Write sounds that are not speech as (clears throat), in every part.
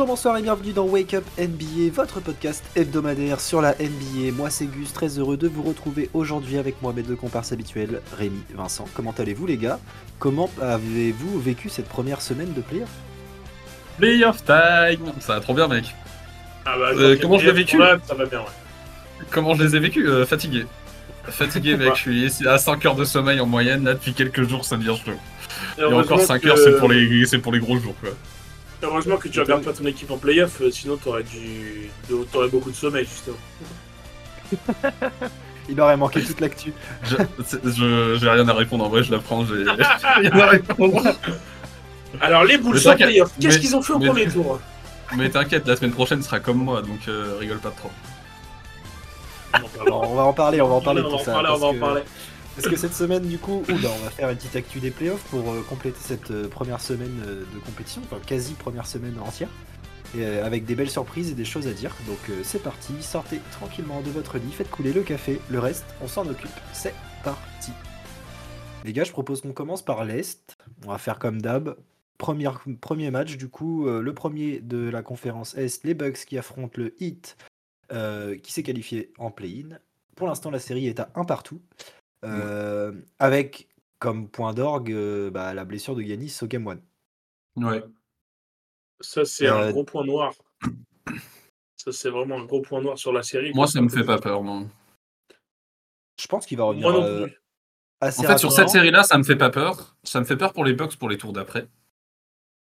Bonjour, bonsoir et bienvenue dans Wake Up NBA, votre podcast hebdomadaire sur la NBA. Moi c'est Gus, très heureux de vous retrouver aujourd'hui avec moi mes deux comparses habituels, Rémi, Vincent. Comment allez-vous les gars? Comment avez-vous vécu cette première semaine de playoff? Playoff time Ça va trop bien mec. Ah bah, Euh, comment je l'ai vécu? problème, Ça va bien, ouais. Comment je les ai vécus Euh, Fatigué. Fatigué (laughs) mec, je suis ici à 5 heures de sommeil en moyenne, là depuis quelques jours ça devient chaud. Et encore heureusement 5 que- heures c'est pour, les... c'est pour les gros jours quoi. Heureusement que tu regardes pas ton équipe en playoff, euh, sinon t'aurais dû... t'aurais beaucoup de sommeil, justement. (laughs) Il aurait manqué toute l'actu. Je... J'ai rien à répondre en vrai, je la prends, (laughs) j'ai rien à répondre. Alors, les Bulls Mais en playoff, qu'est-ce mais- qu'ils ont fait au mais- premier tour (laughs) Mais t'inquiète, la semaine prochaine sera comme moi, donc euh, rigole pas trop. On va en parler, on va en parler de on tout va en ça. parler, on parce va en que- parler. Parce que cette semaine, du coup, on va faire une petite actu des playoffs pour euh, compléter cette euh, première semaine euh, de compétition, enfin quasi première semaine entière, et, avec des belles surprises et des choses à dire. Donc c'est parti, sortez tranquillement de votre lit, faites couler le café, le reste, on s'en occupe. C'est parti. Les gars, je propose qu'on commence par l'Est. On va faire comme d'hab. Première- Premier match, du coup, le premier de la conférence Est, les Bucks qui affrontent le Heat, qui s'est qualifié en play-in. Pour l'instant, la série est à un partout. Euh, avec comme point d'orgue euh, bah, la blessure de Yanis au Game 1. Ouais. Ça, c'est Euh, un gros point noir. Ça, c'est vraiment un gros point noir sur la série. Moi ça me fait pas peur, moi. Je pense qu'il va revenir Moi non euh, plus. assez En fait, sur cette série-là, ça me fait pas peur. Ça me fait peur pour les Bucks pour les tours d'après.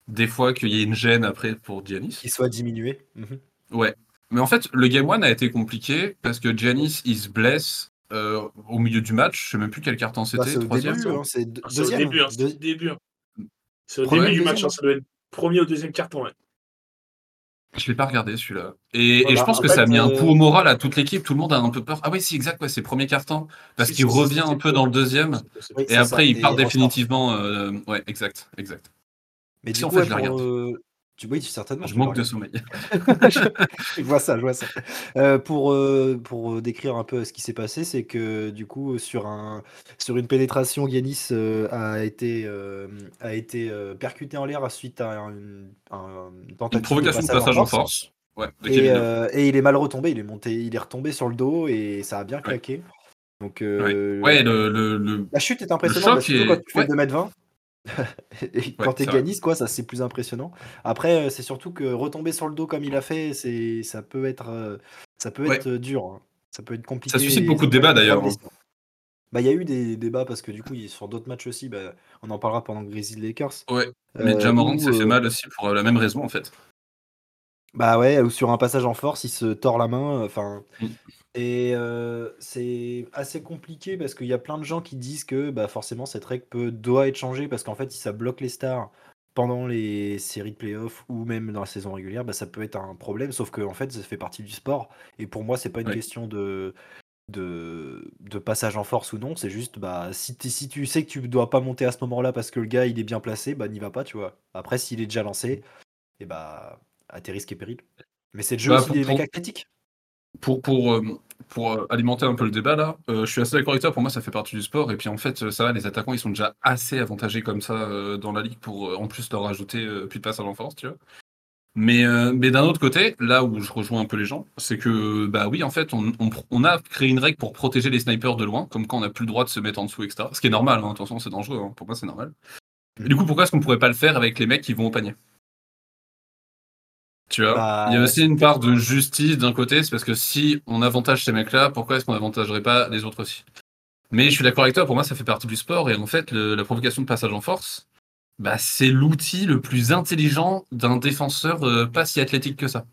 Des fois qu'il y ait une gêne après pour Giannis. qu'il soit diminué. Mhm. Ouais. Mais en fait, le game 1 a été compliqué parce que Giannis, il se blesse euh, au milieu du match. Je sais même plus quel carton Bah, c'était. c'est au troisième début, hein, c'est deux- Ah, c'est au deuxième. début, hein, c'est au début. hein. C'est au Premier, début du match, hein, hein. ça doit être premier ou deuxième carton, ouais. Je l'ai pas regardé celui-là. Et, bah, je pense en que fait, ça a mis un euh, coup au moral à toute l'équipe. Tout le monde a un peu peur. Ah oui, si, exact, ouais, c'est premier carton. Parce qu'il revient un c'est peu cool. dans le deuxième. Oui, Et c'est ça, après, il part définitivement. euh, Ouais, exact, exact. Mais Si, du en coup, fait, ouais, je la pour, regarde. Euh, tu... Oui, certainement. Je manque le de sommeil. (laughs) je vois ça, je vois ça. Euh, pour, euh, pour décrire un peu ce qui s'est passé, c'est que du coup, sur, un, sur une pénétration, Yanis euh, a été, euh, a été euh, percuté en l'air suite à une, un- une tentative Une provocation de passage en force. Ouais, de Et, euh, il est mal retombé, il est monté, il est retombé sur le dos et ça a bien claqué. Donc euh, Ouais, le, le, le- la chute est impressionnante, choc est- quand tu fais ouais. 2m20. (laughs) et quand c'est vrai. Ganis, quoi, ça c'est plus impressionnant. Après, euh, c'est surtout que retomber sur le dos comme il a fait, c'est ça peut être, euh, ça peut Ouais. être euh, dur. hein. Ça peut être compliqué. suscite et beaucoup de ça débats, d'ailleurs, blessure. Bah, il y a eu des débats parce que du coup, sur d'autres matchs aussi, bah, on en parlera pendant Grizzlies Lakers. Ouais. Mais euh, Jamorant s'est fait mal aussi pour la même raison, en fait. Bah ouais, ou sur un passage en force, il se tord la main. Enfin, Mm. Et euh, c'est assez compliqué parce qu'il y a plein de gens qui disent que bah forcément cette règle peut doit être changée parce qu'en fait si ça bloque les stars pendant les séries de playoffs ou même dans la saison régulière, bah ça peut être un problème. Sauf que en fait ça fait partie du sport et pour moi c'est pas une Ouais. question de de, de passage en force ou non, c'est juste bah si, si tu sais que tu dois pas monter à ce moment-là parce que le gars il est bien placé, bah n'y va pas, tu vois. Après s'il est déjà lancé, et bah à tes risques et périls. Mais c'est le jeu Bah, aussi des mecs athlétiques. Pour, pour, euh, pour euh, alimenter un peu le débat, là, euh, je suis assez d'accord avec toi. Pour moi, ça fait partie du sport. Et puis, en fait, ça va, les attaquants, ils sont déjà assez avantagés comme ça euh, dans la ligue pour, en plus, leur rajouter euh, plus de passage en force, tu vois. Mais, mais d'un autre côté, là où je rejoins un peu les gens, c'est que, bah oui, en fait, on, on, on a créé une règle pour protéger les snipers de loin, comme quand on n'a plus le droit de se mettre en dessous, etc. Ce qui est normal, hein, attention, c'est dangereux, hein, pour moi, c'est normal. Et du coup, pourquoi est-ce qu'on pourrait pas le faire avec les mecs qui vont au panier? Tu vois Bah, Il y a aussi une part de justice d'un côté, c'est parce que si on avantage ces mecs-là, pourquoi est-ce qu'on avantagerait pas les autres aussi? Mais je suis d'accord avec toi, pour moi, ça fait partie du sport, et en fait, le- la provocation de passage en force, bah, c'est l'outil le plus intelligent d'un défenseur euh, pas si athlétique que ça.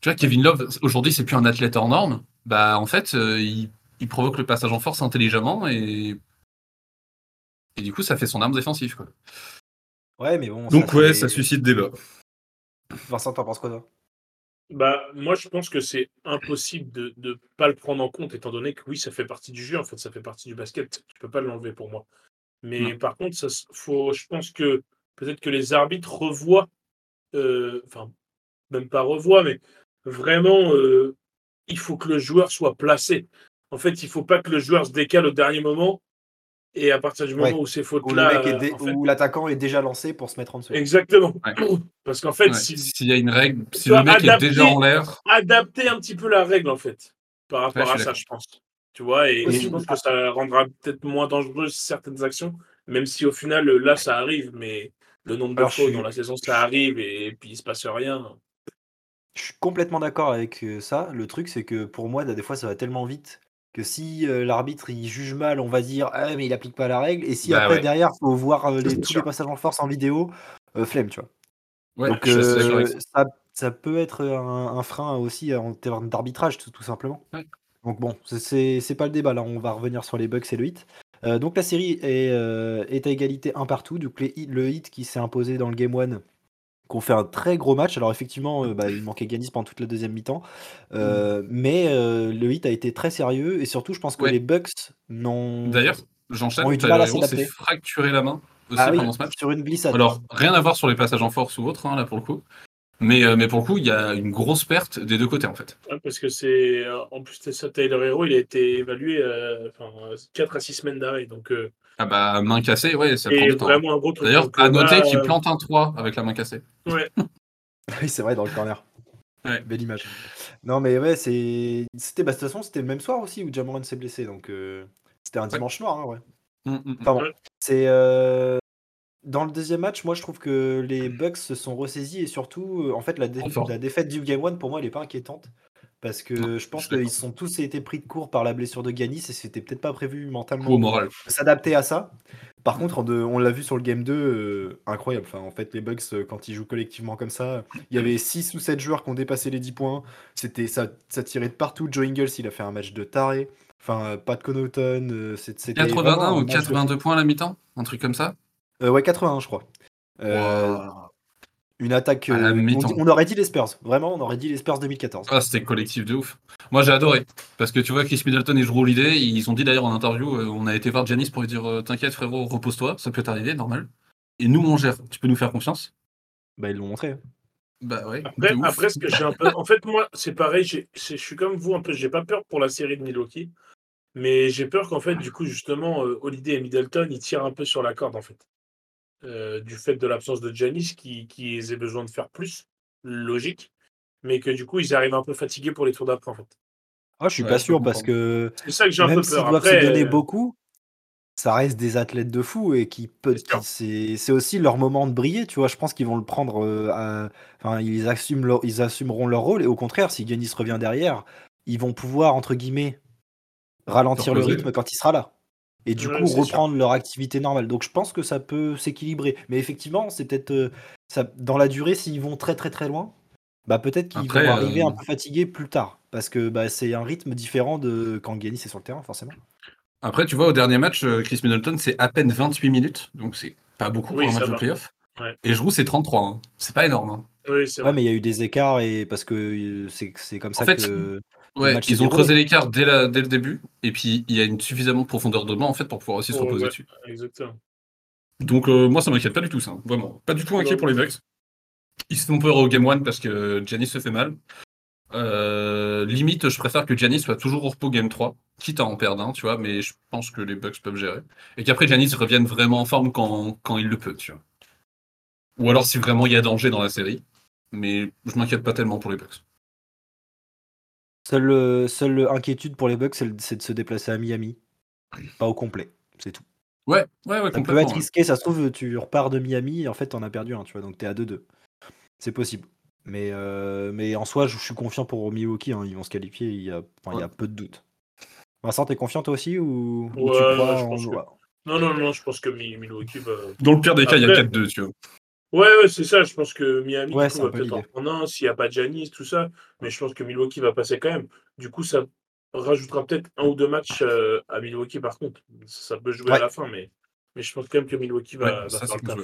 Tu vois, Kevin Love, aujourd'hui, c'est plus un athlète hors norme. Bah, en fait, euh, il, il provoque le passage en force intelligemment et. Et du coup, ça fait son arme défensive. Quoi. Ouais, mais bon. Donc, ça ouais, ça suscite débat. Vincent, t'en penses quoi, toi? Bah, moi, je pense que c'est impossible de ne pas le prendre en compte, étant donné que oui, ça fait partie du jeu, en fait, ça fait partie du basket. Tu peux pas l'enlever pour moi. Mais Non. par contre, ça, faut, je pense que peut-être que les arbitres revoient, euh, enfin, même pas revoient, mais vraiment, euh, il faut que le joueur soit placé. En fait, il faut pas que le joueur se décale au dernier moment Et à partir du moment Ouais. où ces fautes-là. euh, dé- en fait- où l'attaquant est déjà lancé pour se mettre en dessous. Exactement. Ouais. (clears throat) Parce qu'en fait, Ouais, si, S'il y a une règle, si le mec adapter- est déjà en l'air, adapter un petit peu la règle, en fait, par rapport à ça, je pense. Tu vois, et, Oui. je pense que ça rendra peut-être moins dangereuses certaines actions, même si au final, là, ça arrive, mais le nombre de Alors, je fautes suis- dans la saison, ça arrive, et, puis il se passe rien. Je suis complètement d'accord avec euh, ça. Le truc, c'est que pour moi, des fois, ça va tellement vite que si euh, l'arbitre il juge mal, on va dire ah mais il applique pas la règle. Et si Bah après ouais. derrière, faut voir euh, les, tous sûr. les passages en force en vidéo, euh, flemme, tu vois. ouais, Donc euh, ça. ça, peut être un, un frein aussi en termes d'arbitrage, tout, tout simplement. Ouais. Donc bon, c'est- pas le débat là. On va revenir sur les Bucks et le hit. Euh, donc la série est, euh, est à égalité un partout. Donc les hit- le hit qui s'est imposé dans le game 1 qu'on fait un très gros match. Alors effectivement, euh, bah, il manquait Ganis pendant toute la deuxième mi-temps, Euh, mais euh, le hit a été très sérieux et surtout, je pense que Ouais. les Bucks n'ont D'ailleurs, j'enchaîne. ont eu du Tyler mal à Hero s'est s'adapter. fracturé la main aussi ah oui, pendant ce match. sur une glissade. Alors, rien à voir sur les passages en force ou autre, hein, là pour le coup. Mais, euh, mais pour le coup, il y a une grosse perte des deux côtés en fait. Ouais, parce que c'est. En plus, c'est ça, Taylor Hero, il a été évalué euh, enfin, 4 à 6 semaines d'arrêt. Donc, euh, Ah bah, main cassée, ouais, ça prend et du temps. vraiment un gros truc. D'ailleurs, à euh, noter là, qu'il euh, plante un 3 avec la main cassée. Ouais, (laughs) Oui, c'est vrai, dans le corner. Ouais. Belle image. Non, mais ouais, c'est. C'était, bah, de toute façon, c'était le même soir aussi où Jamoran s'est blessé. Donc, euh, c'était un dimanche noir, hein, ouais. Mm, mm, mm. Enfin bon, Ouais. c'est. euh, Dans le deuxième match, moi je trouve que les Bucks se sont ressaisis et surtout, en fait, la, dé- la défaite du Game 1 pour moi elle est pas inquiétante parce que je pense qu'ils sont tous été pris de court par la blessure de Ganis et c'était peut-être pas prévu mentalement au moral. de s'adapter à ça. Par contre, de- on l'a vu sur le Game 2, euh, incroyable. Enfin, en fait, les Bucks, euh, quand ils jouent collectivement comme ça, il y avait 6 ou 7 joueurs qui ont dépassé les 10 points. C'était ça, ça tirait de partout. Joe Ingles, il a fait un match de taré. Enfin, euh, Pat Connaughton, euh, c'est- c'était. 81 vraiment un ou match de- 82 points à la mi-temps? Un truc comme ça? Euh, ouais, 81, je crois. Euh, Wow. Une attaque. À la euh, on, aurait dit les Spurs. Vraiment, on aurait dit les Spurs 2014. Ah, c'était collectif de ouf. Moi, j'ai adoré. Parce que tu vois, Chris Middleton et Drew Holiday, ils ont dit d'ailleurs en interview, euh, on a été voir Giannis pour lui dire euh, T'inquiète, frérot, repose-toi, ça peut t'arriver, normal. Et nous, on gère. Tu peux nous faire confiance? Bah, ils l'ont montré. Bah ouais. Après, après, ce que j'ai un peu. En fait, moi, c'est pareil, je suis comme vous un peu. J'ai pas peur pour la série de Milwaukee, mais j'ai peur qu'en fait, du coup, justement, euh, Holiday et Middleton, ils tirent un peu sur la corde, en fait. Euh, du fait de l'absence de Giannis, qui, qui aient besoin de faire plus, logique, mais que du coup, ils arrivent un peu fatigués pour les tours d'après, en fait. Ah, je suis Ouais, pas sûr parce que C'est ça que j'ai un même peu s'ils peur. doivent Après, se donner euh, beaucoup, ça reste des athlètes de fou et qui peut. C'est aussi leur moment de briller. Tu vois, je pense qu'ils vont le prendre. euh, à- Enfin, ils, assument leur- ils assumeront leur rôle et au contraire, si Giannis revient derrière, ils vont pouvoir entre guillemets ralentir le rythme quand il sera là. Et du Ouais, coup, sûr. reprendre leur activité normale. Donc, je pense que ça peut s'équilibrer. Mais effectivement, c'est peut-être euh, ça dans la durée, s'ils vont très très très loin, bah peut-être qu'ils vont arriver euh, un peu fatigués plus tard. Parce que bah, c'est un rythme différent de quand Giannis est sur le terrain, forcément. Après, tu vois, au dernier match, euh, Chris Middleton, c'est à peine 28 minutes. Donc, c'est pas beaucoup Oui, pour un match de va. playoff. Ouais. Et je c'est 33. hein. C'est pas énorme. hein. Oui, c'est Ouais, vrai. mais il y a eu des écarts et parce que c'est c'est comme ça fait, que. Ouais, ils ont creusé l'écart dès, la- dès le début. Et puis, il y a une suffisamment profondeur de banc, en fait, pour pouvoir aussi se reposer ouais. dessus. Exactement. Donc, euh, moi, ça m'inquiète pas du tout, ça. Vraiment. Pas du tout inquiet pour les Bucks. Ils se font peur au Game 1 parce que Giannis se fait mal. Euh, limite, je préfère que Giannis soit toujours au repos Game 3, quitte à en perdre un, tu vois, mais je pense que les Bucks peuvent gérer. Et qu'après, Giannis revienne vraiment en forme quand, quand il le peut, tu vois. Ou alors si vraiment il y a danger dans la série. Mais je m'inquiète pas tellement pour les Bucks. Seule, euh, seule inquiétude pour les Bucks, c'est de se déplacer à Miami. Pas au complet, c'est tout. Ouais, ouais, ouais, Ça peut être risqué, ça se trouve, tu repars de Miami et en fait, t'en as perdu un, tu vois, donc t'es à 2-2. C'est possible. Mais, euh, mais en soi, je je suis confiant pour Milwaukee, hein, ils vont se qualifier, il y a, enfin, il y a peu de doutes. Vincent, t'es confiant toi aussi ou, ou tu crois je en- pense que- Non, non, non, je pense que Mi- Milwaukee va. Dans le pire des cas, il y a Après- 4-2, tu vois. Ouais, ouais, c'est ça. Je pense que Miami Ouais, du c'est coup, un va peu peut-être en prendre un s'il n'y a pas de Giannis, tout ça. Mais je pense que Milwaukee va passer quand même. Du coup, ça rajoutera peut-être un ou deux matchs euh, à Milwaukee par contre. Ça peut jouer Ouais. à la fin, mais, mais je pense quand même que Milwaukee va, Ouais, va ça, faire le taf.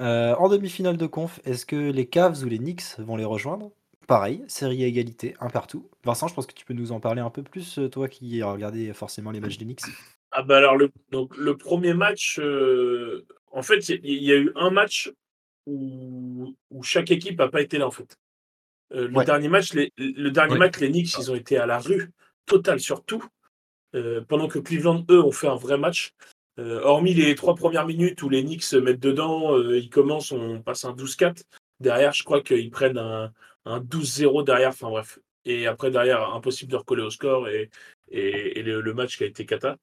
Euh, en demi-finale de conf, est-ce que les Cavs ou les Knicks vont les rejoindre? Pareil, série à égalité, un partout. Vincent, je pense que tu peux nous en parler un peu plus, euh, toi qui as regardé forcément les matchs des Knicks? Ah bah alors le, donc, le premier match, euh, en fait, il y, a eu un match où, où chaque équipe n'a pas été là en fait. Euh, le Ouais. dernier match, les, le dernier Ouais. match, les Knicks, ils ont été à la rue, totale sur tout. euh, pendant que Cleveland, eux, ont fait un vrai match. Euh, hormis les trois premières minutes où les Knicks se mettent dedans, ils commencent, on passe un 12-4. Derrière, je crois qu'ils prennent un, un 12-0 derrière. Enfin bref. Et après, derrière, impossible de recoller au score et, et, et le, le match qui a été cata.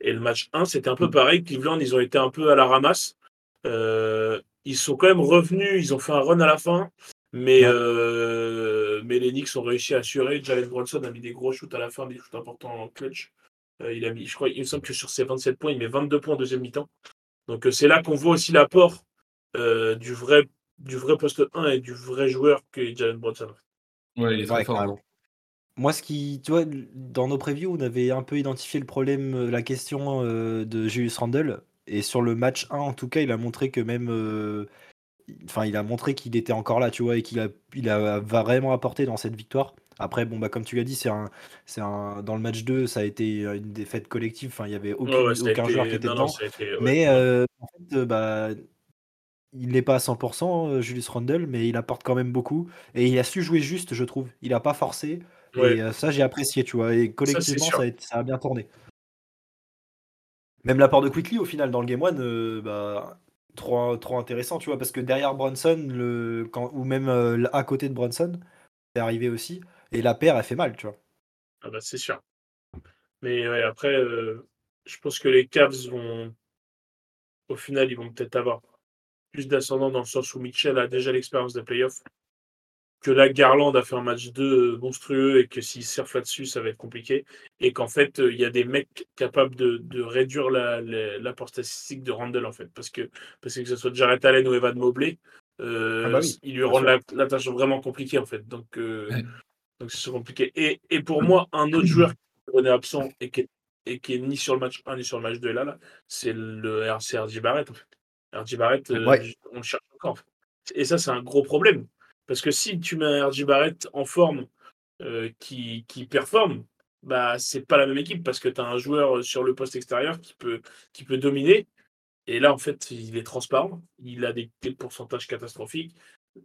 Et le match 1, c'était un peu pareil. Cleveland, ils ont été un peu à la ramasse. Euh, ils sont quand même revenus, ils ont fait un run à la fin. Mais, Ouais. euh, mais les Knicks ont réussi à assurer. Jalen Bronson a mis des gros shoots à la fin, des shoots importants en clutch. Euh, il a mis, je crois, il me semble que sur ses 27 points, il met 22 points en deuxième mi-temps. Donc euh, c'est là qu'on voit aussi l'apport euh, du vrai du vrai poste 1 et du vrai joueur que Jalen Bronson. Ouais, il est très Ouais, fort. Moi, ce qui, tu vois, dans nos previews, on avait un peu identifié le problème, euh, la question euh, de Julius Randle. Et sur le match 1, en tout cas, il a montré que même. euh, Enfin, il a montré qu'il était encore là, tu vois, et qu'il a, il a vraiment apporté dans cette victoire. Après, bon, bah, comme tu l'as dit, c'est un, c'est un, dans le match 2, ça a été une défaite collective. Enfin, il n'y avait ouais, aucun été- joueur qui était non, dedans. été- ouais. Mais euh, en fait, bah, il n'est pas à 100%, euh, Julius Randle, mais il apporte quand même beaucoup. Et il a su jouer juste, je trouve. Il n'a pas forcé. Ouais. Et euh, ça, j'ai apprécié, tu vois. Et collectivement, ça, a, été- ça a bien tourné. Même l'apport de Quickly, au final, dans le Game 1, euh, bah, trop, trop intéressant, tu vois. Parce que derrière Brunson, le, quand, ou même euh, à côté de Brunson, c'est arrivé aussi. Et la paire, elle fait mal, tu vois. Ah bah, c'est sûr. Mais ouais, après, euh, je pense que les Cavs vont, au final, ils vont peut-être avoir plus d'ascendant dans le sens où Mitchell a déjà l'expérience des playoffs. Que là, Garland a fait un match 2 monstrueux et que s'il surfe là-dessus, ça va être compliqué. Et qu'en fait, euh, il y a des mecs capables de, de réduire la- la- l'apport statistique de Randall, en fait. Parce que, parce que que ce soit Jarrett Allen ou Evan Mobley, euh, Ah bah oui, ils lui rendent la, la tâche vraiment compliquée, en fait. Donc, euh, Ouais. donc c'est compliqué. Et, et pour moi, un autre joueur qui est absent et qui est, et qui est ni sur le match 1 ni sur le match 2 là, là c'est le RC RJ Barrett, en fait. RJ Barrett, euh, Ouais. on le cherche encore. en fait. Et ça, c'est un gros problème. Parce que si tu mets un RJ Barrett en forme euh, qui, qui performe, bah c'est pas la même équipe parce que tu as un joueur sur le poste extérieur qui peut, qui peut dominer. Et là, en fait, il est transparent. Il a des, des pourcentages catastrophiques.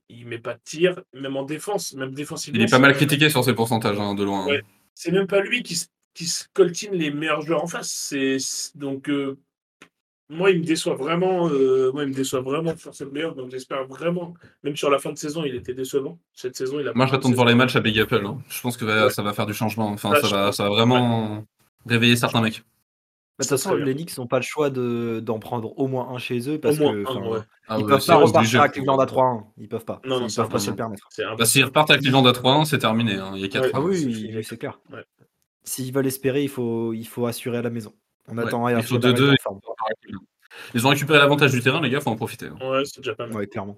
Il met pas de tir, même en défense, même défensivement. Il est pas mal critiqué sur ses pourcentages, hein, de loin. hein. Ouais. C'est même pas lui qui, s- qui se coltine les meilleurs joueurs en face. Donc euh, moi, il me déçoit vraiment. euh, moi, il me déçoit vraiment sur cette meilleure. Donc j'espère vraiment. Même sur la fin de saison, il était décevant. Cette saison, il a. Moi, pas j'attends de voir les matchs à Big Apple. hein. Je pense que Ouais. ça va faire du changement. Enfin, Ah, ça, je va, ça va vraiment réveiller certains mecs. De toute Ça façon, les Knicks n'ont pas le choix de- d'en prendre au moins un chez eux parce ouais. Ah ils ouais, peuvent pas repartir à Cleveland à 3-1. Ils peuvent pas. Non, non, ils peuvent pas se le permettre. Bah. S'ils repartent à Cleveland à 3-1, c'est terminé. hein. Il y a 4 Ouais. Ah oui, c'est clair. Ouais. S'ils veulent espérer, il faut, il faut assurer à la maison. On attend il RJ faut Barrett 2-2. en forme. Mm. Ils ont récupéré l'avantage du terrain, les gars, faut en profiter. hein. Ouais, c'est déjà pas mal. Ouais, clairement.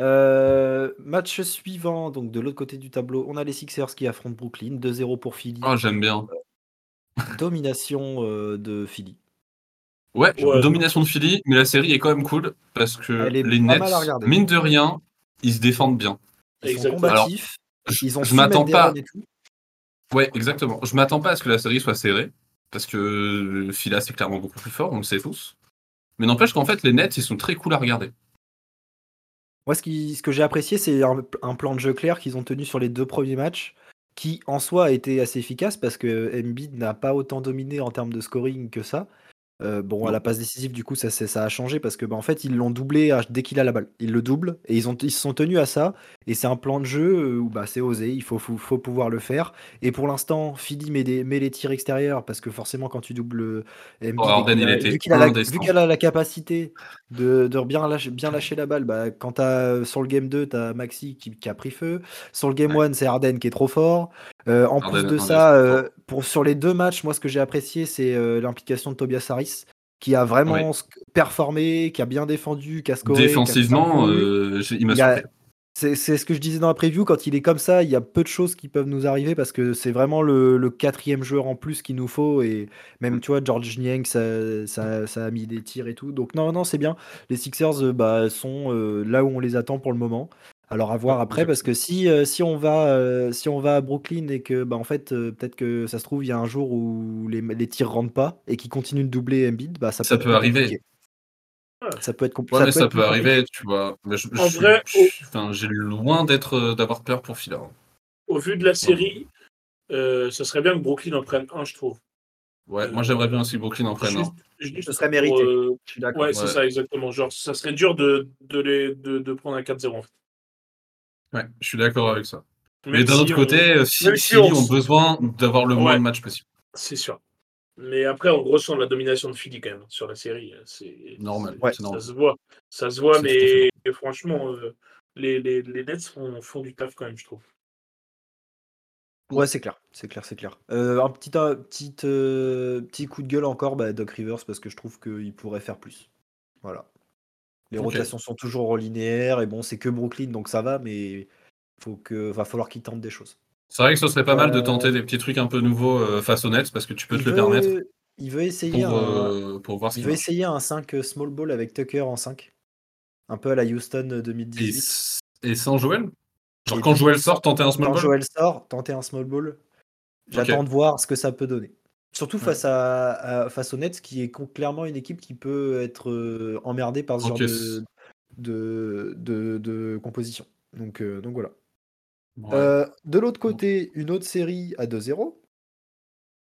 Euh, match suivant, donc de l'autre côté du tableau, on a les Sixers qui affrontent Brooklyn. 2-0 pour Philly. Oh, j'aime bien. Domination euh, de Philly. Ouais, Ouais. domination de Philly, mais la série est quand même cool parce que les Nets, mine de rien, ils se défendent bien. Ils sont combatifs. Je, ils ont je m'attends pas. runs et tout. Ouais, exactement. Je m'attends pas à ce que la série soit serrée parce que Phila c'est clairement beaucoup plus fort, on le sait tous. Mais n'empêche qu'en fait, les Nets, ils sont très cool à regarder. Moi, ce, que j'ai apprécié, c'est un, un plan de jeu clair qu'ils ont tenu sur les deux premiers matchs, qui en soi a été assez efficace parce que Embiid n'a pas autant dominé en termes de scoring que ça. Euh, bon, à la passe décisive, du coup, ça, ça a changé parce que, bah, en fait, ils l'ont doublé à- dès qu'il a la balle. Ils le doublent et ils, ont, ils se sont tenus à ça. Et c'est un plan de jeu euh, où bah, c'est osé, il faut, faut, faut pouvoir le faire. Et pour l'instant, Philly met, des, met les tirs extérieurs parce que forcément, quand tu doubles euh, Oh, il était vu qu'il a, la- a capacité de, de bien, lâcher, bien lâcher la balle, bah, quand t'as, sur le game 2, tu as Maxi qui, qui a pris feu. Sur le game Ouais. 1, c'est Harden qui est trop fort. Euh, en plus de ça, euh, pour, sur les deux matchs, moi, ce que j'ai apprécié, c'est euh, l'implication de Tobias Harris, qui a vraiment Ouais. performé, qui a bien défendu, qui a scoré. qui a Défensivement, il m'a surpris. C'est ce que je disais dans la preview, quand il est comme ça, il y a peu de choses qui peuvent nous arriver parce que c'est vraiment le, le quatrième joueur en plus qu'il nous faut. Et même, tu vois, George Niang, ça, ça, ça a mis des tirs et tout. Donc, non, non, c'est bien. Les Sixers bah, sont là où on les attend pour le moment. Alors, à voir après, parce que si, euh, si, on va, euh, si on va à Brooklyn et que, bah, en fait, euh, peut-être que ça se trouve, il y a un jour où les, les tirs rentrent pas et qu'ils continuent de doubler Embiid, bah, ça, Ça peut, arriver. compliqué. Ça peut être compli- Ouais, mais ça peut arriver, tu vois. Mais je- En suis- vrai, je suis- enfin, j'ai loin d'être, d'avoir peur pour Phila. hein. Au vu de la série, euh, ce serait bien que Brooklyn en prenne un, je trouve. Ouais, Euh, moi j'aimerais bien aussi que Brooklyn en prenne. Juste- juste Ce serait mérité. euh, Je suis. Ouais, c'est Ouais. ça, exactement. Genre, ça serait dur de, de, les, de, de prendre un 4-0 en fait. Ouais, je suis d'accord avec ça. Mais d'un si autre on- côté, euh, si, si on ont besoin d'avoir le moins de matchs possible. C'est sûr. Mais après, on ressent la domination de Philly quand même sur la série. C'est Normal, Ouais. c'est Ça normal. se voit. Ça se voit, mais franchement, euh, les, les, les Nets font, font du taf quand même, je trouve. Ouais, c'est clair, c'est clair, c'est clair. Euh, un petit, un petit, euh, petit coup de gueule encore, bah, Doc Rivers, parce que je trouve qu'il pourrait faire plus. Voilà. Les rotations sont toujours linéaires, et bon, c'est que Brooklyn, donc ça va, mais faut que, va falloir qu'il tente des choses. C'est vrai que ce serait pas mal de Euh, tenter des petits trucs un peu nouveaux euh, face aux Nets parce que tu peux il, te le permettre il veut essayer pour, un, euh, pour voir ce il qui veut marche. essayer un 5 small ball avec Tucker en 5. Un peu à la Houston Et, 2018. s- et sans Joël Genre Et quand Joël sort, tenter un small Quand ball? Joel sort, tenter un small ball. J'attends de voir ce que ça peut donner. Surtout Ouais. face, à, à- face aux Nets, qui est clairement une équipe qui peut être euh, emmerdée par ce genre de, de, de- de composition. Donc, euh, donc voilà. Ouais. Euh, de l'autre côté, une autre série à 2-0.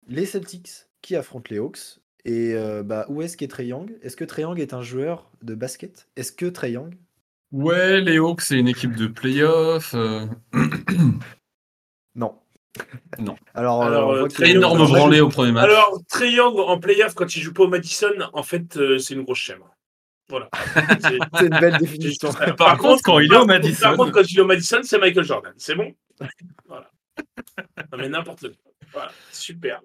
Les Celtics qui affrontent les Hawks. Et bah, où est-ce qu'est Trey Young? Est-ce que Trey Young est un joueur de basket? Est-ce que Trey Young Ouais, les Hawks, c'est une équipe de playoff. Non. (laughs) Non. Alors, euh, Alors, euh, énorme branlée au premier match. Alors, Trey Young en playoff, quand il joue pas au Madison, en fait, euh, c'est une grosse chèvre. Voilà. (laughs) C'est- une belle définition. Par contre, quand il est au Madison- Par contre, quand il est au Madison, c'est Michael Jordan. C'est bon (laughs) Voilà. Non, mais n'importe quoi. Voilà. Super.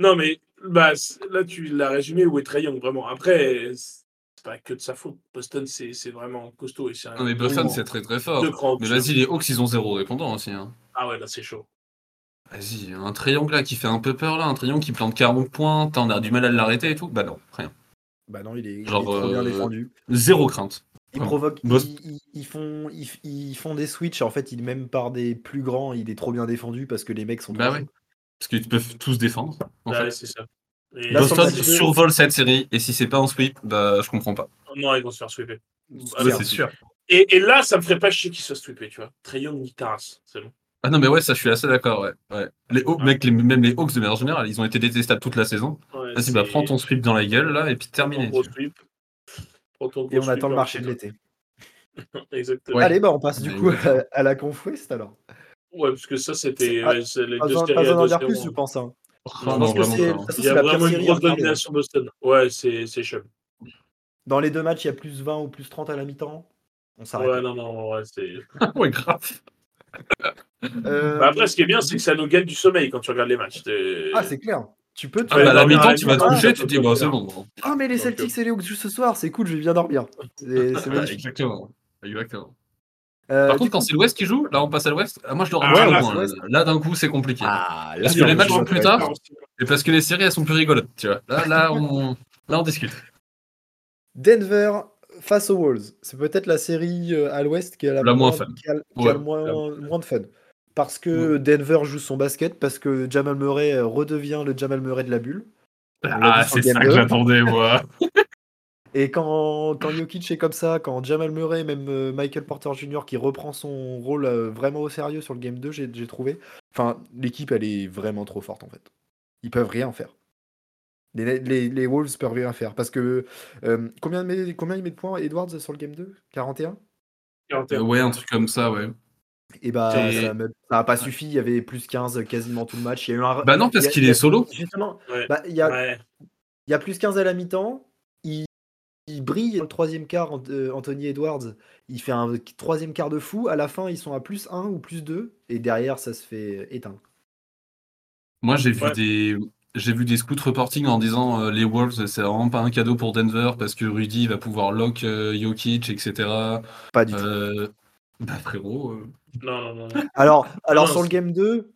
Non, mais bah, là, tu l'as résumé où est Trey Young, vraiment. Après, c'est pas que de sa faute. Boston, c'est c'est vraiment costaud. Et c'est un Non, mais Boston, c'est très très fort. Mais vas-y, les Hawks, ils ont zéro répondant aussi. hein. Ah ouais, là, c'est chaud. Vas-y, un triangle là qui fait un peu peur là, un triangle qui plante 40 points, t'en as du mal à l'arrêter et tout. Bah non, rien. Bah non, il est, il est Genre, trop bien euh, défendu. Zéro crainte. Ils provoquent, ils, ils- ils font, ils, ils font des switches. En fait, il même par des plus grands, il est trop bien défendu parce que les mecs sont. Bah trop ouais. Parce qu'ils peuvent tous défendre. En Bah fait. ouais, c'est ça. Et Là, Boston survole cette série et si c'est pas un sweep, bah je comprends pas. non, ils vont se faire sweeper. Ouais, Alors, c'est sûr. Et, et là, ça me ferait pas chier qu'ils se fassent sweeper, tu vois. Trey Young, ni Taras, c'est bon. Ah non mais ouais, ça je suis assez d'accord, ouais. ouais. Les Hawks, mec, les- même les Hawks de manière générale, ils ont été détestables toute la saison. Ouais, Vas-y, bah prends ton sweep dans la gueule là et puis prends terminé. Et on attend le marché de l'été. (laughs) Exactement. Ouais. Allez, bah on passe du coup à, à la Conf alors. Ouais, parce que ça, c'était les Pas deux besoin, pas séries besoin d'en dire 2-0. plus, je pense. hein. Oh, Non, non, parce que vraiment pas. façon, Il y a c'est la pire vraiment une grosse domination Boston. Ouais, c'est c'est chum. Dans les deux matchs, il y a plus 20 ou plus 30 à la mi-temps. On s'arrête. Ouais, non, non, ouais, c'est. (laughs) ouais, grave. Euh, Bah, après, ce qui est bien, c'est que ça nous gagne du sommeil quand tu regardes les matchs. Ah, c'est clair. Tu peux te Ah, bah, à la mi-temps, tu vas te coucher, tu te dis, bah c'est bon. Ah, mais les Celtics et les Hawks jouent ce soir, c'est cool, je vais bien dormir. C'est (laughs) magnifique. Exactement. Exactement. Euh, Par contre, quand c'est l'Ouest qui joue, là on passe à l'Ouest, ah, moi je dors un Ah, peu là, moins, c'est l'Ouest. là. D'un coup c'est compliqué. Ah, là, Parce que les matchs sont plus tard. Et parce que les séries elles sont plus rigolotes, tu vois. Là, là, on, là, on discute. Denver face aux Wolves. C'est peut-être la série euh, à l'ouest qui a la, La moins fun. Qui a, qui a Ouais. le moins, moins de fun. Parce que Denver joue son basket, parce que Jamal Murray euh, redevient le Jamal Murray de la bulle. Ah, c'est ça que 2. j'attendais, moi. (laughs) Et quand, quand Jokic est comme ça, quand Jamal Murray, même euh, Michael Porter Jr. qui reprend son rôle euh, vraiment au sérieux sur le Game 2, j'ai j'ai trouvé. Enfin, l'équipe, elle est vraiment trop forte en fait. Ils peuvent rien faire. Les, les, les Wolves peuvent rien faire. Parce que euh, combien, combien il met de points Edwards sur le Game 2 41 Euh, ouais, un truc comme ça, ouais. Et bah, Et- ça n'a pas suffi. Il y avait plus 15 quasiment tout le match. Il y a eu un. Bah non, parce qu'il est solo. Justement, Ouais. bah, il y a, Ouais. il y a plus 15 à la mi-temps. Il, il brille dans le troisième quart, euh, Anthony Edwards. Il fait un troisième quart de fou. À la fin, ils sont à plus 1 ou plus 2. Et derrière, ça se fait éteindre. Moi, j'ai vu des. J'ai vu des scouts reporting en disant euh, les Wolves, c'est vraiment pas un cadeau pour Denver parce que Rudy va pouvoir lock euh, Jokic, etc. Pas du tout. Euh, bah frérot, euh, Non, non, non. non. Alors, alors Non, sur le game 2,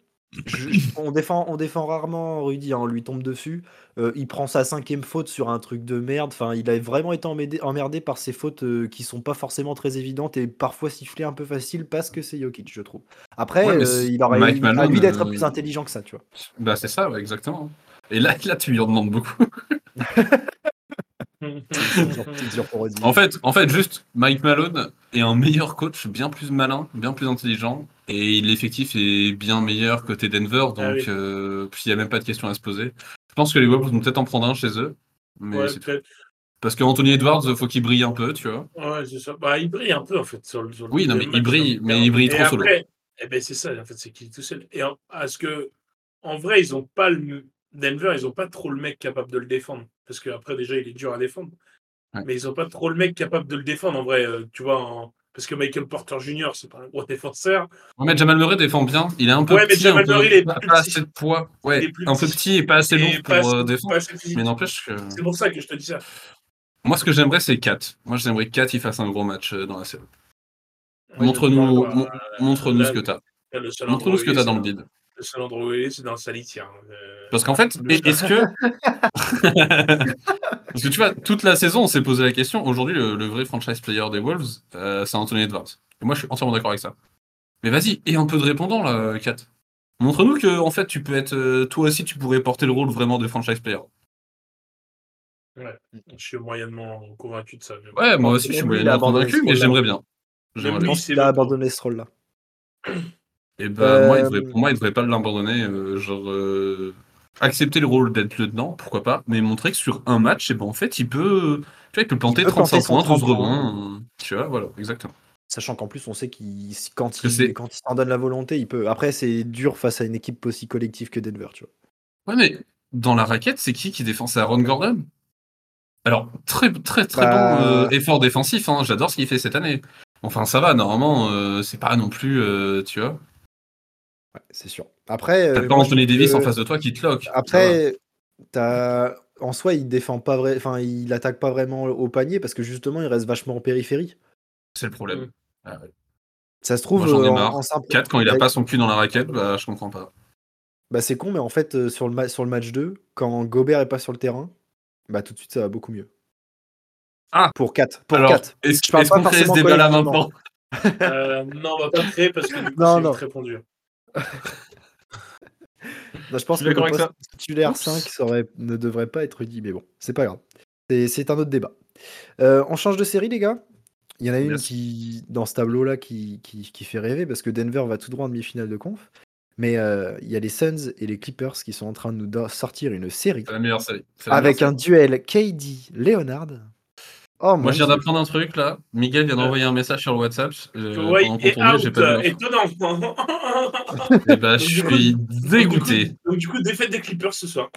je- on, défend, on défend rarement Rudy. hein, on lui tombe dessus. Euh, il prend sa cinquième faute sur un truc de merde. Enfin, il a vraiment été emmerdé, emmerdé par ces fautes euh, qui sont pas forcément très évidentes et parfois sifflées un peu facile parce que c'est Jokic, je trouve. Après, Ouais, euh, il aurait Mike à Malone, lui d'être euh, plus intelligent que ça, tu vois. bah c'est ça, ouais, exactement. Et là, là, tu lui en demandes beaucoup. (laughs) C'est dur pour Rudy. En fait, en fait, juste Mike Malone est un meilleur coach, bien plus malin, bien plus intelligent, et l'effectif est bien meilleur côté Denver, donc Ah oui. euh, puis il n'y a même pas de question à se poser. pense que les Wolves vont peut-être en prendre un chez eux. Mais Ouais, peut-être. Parce qu'Anthony Edwards, faut qu'il brille un peu, tu vois. Ouais, c'est ça. Bah, il brille un peu, en fait. Sur le, sur Oui, non, mais il brille, hein. mais il brille trop solo. après, Eh ben, c'est ça, en fait, c'est qu'il est tout seul. Et en, parce que, en vrai, ils ont pas le. Denver, ils ont pas trop le mec capable de le défendre. Parce qu'après, déjà, il est dur à défendre. Ouais. Mais ils ont pas trop le mec capable de le défendre, en vrai. euh, tu vois, en- parce que Michael Porter Jr., c'est pas un gros défenseur. Ouais, mais Jamal Murray défend bien. Il est un peu Ouais, mais petit, Jamal il est pas, assez de poids. Ouais, un peu petit. et pas assez lourd pour assez- euh, défendre. Mais n'empêche que. C'est pour ça que je te dis ça. Moi, ce que j'aimerais, c'est 4. Moi, j'aimerais que 4 il fasse un gros match euh, dans la série. Montre-nous montre-nous ce que le seul Montre-nous ce que t'as où dans le bide. C'est- Le seul endroit où il est, c'est dans sa litière. Euh, Parce qu'en fait, est-ce que. (laughs) Parce que tu vois, toute la saison, on s'est posé la question. Aujourd'hui, le, le vrai franchise player des Wolves, euh, c'est Anthony Edwards. Et moi, je suis entièrement d'accord avec ça. Mais vas-y, et un peu de répondant, là, Kat. Montre-nous que, en fait, tu peux être. euh, toi aussi, tu pourrais porter le rôle vraiment de franchise player. Je suis moyennement convaincu de ça. Ouais, moi aussi, je suis moyennement convaincu, mais j'aimerais bien. Je pense qu'il a abandonné ce rôle-là. (clears throat) Et bah, moi, il devrait, Euh, pour moi, il devrait pas l'abandonner. euh, genre, euh, accepter le rôle d'être lieutenant, pourquoi pas, mais montrer que sur un match, et ben, en fait, il peut, tu vois, il peut planter Il peut 35 planter son points, 12 30 rebonds. euh, Tu vois, voilà, exactement. Sachant qu'en plus, on sait qu'il quand il quand il s'en donne la volonté, il peut. Après, c'est dur face à une équipe aussi collective que Denver, tu vois. Ouais, mais dans la raquette, c'est qui qui défend? C'est Aaron Gordon Alors, très, très, très Bah- bon euh, effort défensif, hein, j'adore ce qu'il fait cette année. Enfin, ça va, normalement, euh, c'est pas non plus, euh, tu vois. Ouais, c'est sûr. Après, T'as euh, pas moi, je Anthony trouve Davis que- en face de toi qui te lock. Après, t'as en soi, il défend pas vrai, enfin, il attaque pas vraiment au panier parce que justement, il reste vachement en périphérie. c'est le problème. Mm. Ah ouais. Ça se trouve Moi, j'en ai euh, en, marre. en simple. 4, quand il a pas son cul dans la raquette, bah, je comprends pas. Bah, c'est con, mais en fait, euh, sur le, ma- sur le match 2, quand Gobert est pas sur le terrain, bah tout de suite, ça va beaucoup mieux. Ah. Pour 4. Pour Alors, 4. est-ce Je parle est-ce pas qu'on crée ce débat là maintenant? Euh, non, on va pas créer parce que du (laughs) coup, Non, c'est non. très répondu. Je pense que le titulaire Oups. 5 ça aurait- ne devrait pas être dit, mais bon, c'est pas grave. C'est- un autre débat. Euh, on change de série, les gars? Il y en a une qui, dans ce tableau-là qui, qui, qui fait rêver parce que Denver va tout droit en demi-finale de conf. Mais euh, il y a les Suns et les Clippers qui sont en train de nous sortir une série la meilleure série. La avec meilleure un duel KD-Leonard. Oh Moi, je viens d'apprendre un truc là. Miguel vient d'envoyer un message sur le WhatsApp. euh, Kawhi pendant qu'on est tournait, j'ai out. pas euh. Étonnant. Et bah, je suis dégoûté. Donc, du coup, défaite des Clippers ce soir.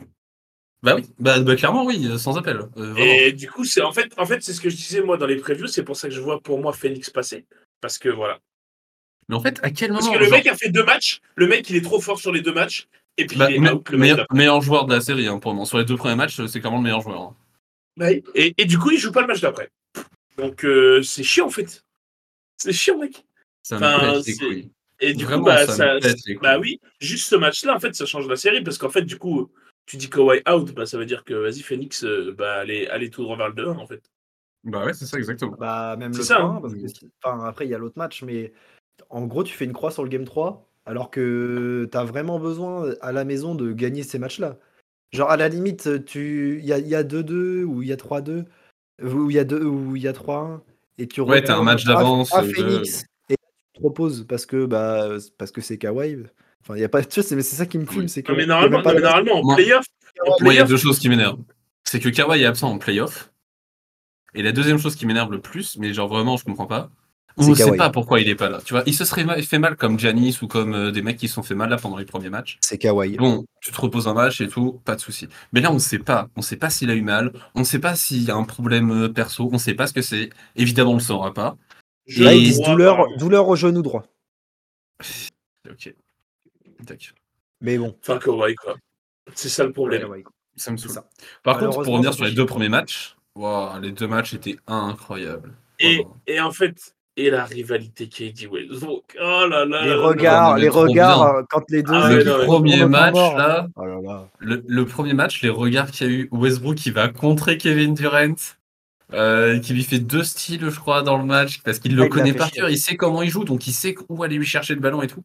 Bah oui, bah, bah, clairement, oui, euh, sans appel. euh. Et du coup, c'est en fait, en fait c'est ce que je disais moi dans les previews. C'est pour ça que je vois pour moi Phoenix passer. Parce que voilà. Mais en fait, à quel Parce moment que le genre, mec a fait deux matchs. Le mec, il est trop fort sur les deux matchs. Et puis, bah, il est me- out le meilleur joueur de la série hein, pour moi. Sur les deux premiers matchs, c'est clairement le meilleur joueur. hein. Ouais. Et, et du coup, il joue pas le match d'après. Donc, euh, c'est chiant en fait. C'est chiant, mec. Ça Enfin, me pète les c'est- couilles. Et du Vraiment, coup, bah, ça ça, bah oui, juste ce match-là, en fait, ça change la série parce qu'en fait, du coup, tu dis Kawhi out, bah, ça veut dire que vas-y, Phoenix, euh, bah, allez, allez tout droit vers le 2 en fait. Bah ouais, c'est ça exactement. Bah, même C'est le ça, 3 hein. parce que si- enfin, après, il y a l'autre match, mais en gros, tu fais une croix sur le game 3, alors que tu as vraiment besoin à la maison de gagner ces matchs-là. Genre, à la limite, tu il y a, il y a 2-2 ou il y a 3-2, ou il y a 2 ou il y a 3-1, et tu Ouais, t'as un match à- d'avance, à euh, Phoenix, et tu te reposes parce que bah, parce que c'est Kawhi. Enfin, il y a pas, tu vois, c'est mais c'est ça qui me fume, c'est que Non, mais normalement, pas mais normalement en Moi- playoff, en Moi, il y a deux choses qui m'énervent. C'est que Kawhi est absent en playoff. Et la deuxième chose qui m'énerve le plus, mais genre vraiment, je comprends pas. On ne sait pas pourquoi il est pas là. Tu vois, il se serait fait mal comme Giannis ou comme euh, des mecs qui se sont fait mal là pendant les premiers matchs. c'est Kawhi. Bon, tu te reposes un match et tout, pas de souci. Mais là, on ne sait pas. On ne sait pas s'il a eu mal. On ne sait pas s'il y a un problème euh, perso. On ne sait pas ce que c'est. Évidemment, on le saura pas. je Là, Et- ils disent douleur, douleur au genou droit. (laughs) Ok. Tac. Mais bon. Enfin, Kawhi, quoi. C'est ça le problème. Ça me saoule. ça. Par contre, pour revenir sur les deux premiers matchs, wow, les deux matchs étaient incroyables. Et, et en fait, et la rivalité KD Westbrook. Oh là là. Les là là. regards, les regards bien. quand les deux Ah le premier match, mort. là, Oh là là. le, le premier match, les regards qu'il y a eu, Westbrook qui va contrer Kevin Durant, euh, qui lui fait deux styles, je crois, dans le match, parce qu'il le Ah, connaît par cœur, il sait comment il joue, donc il sait où aller lui chercher le ballon et tout.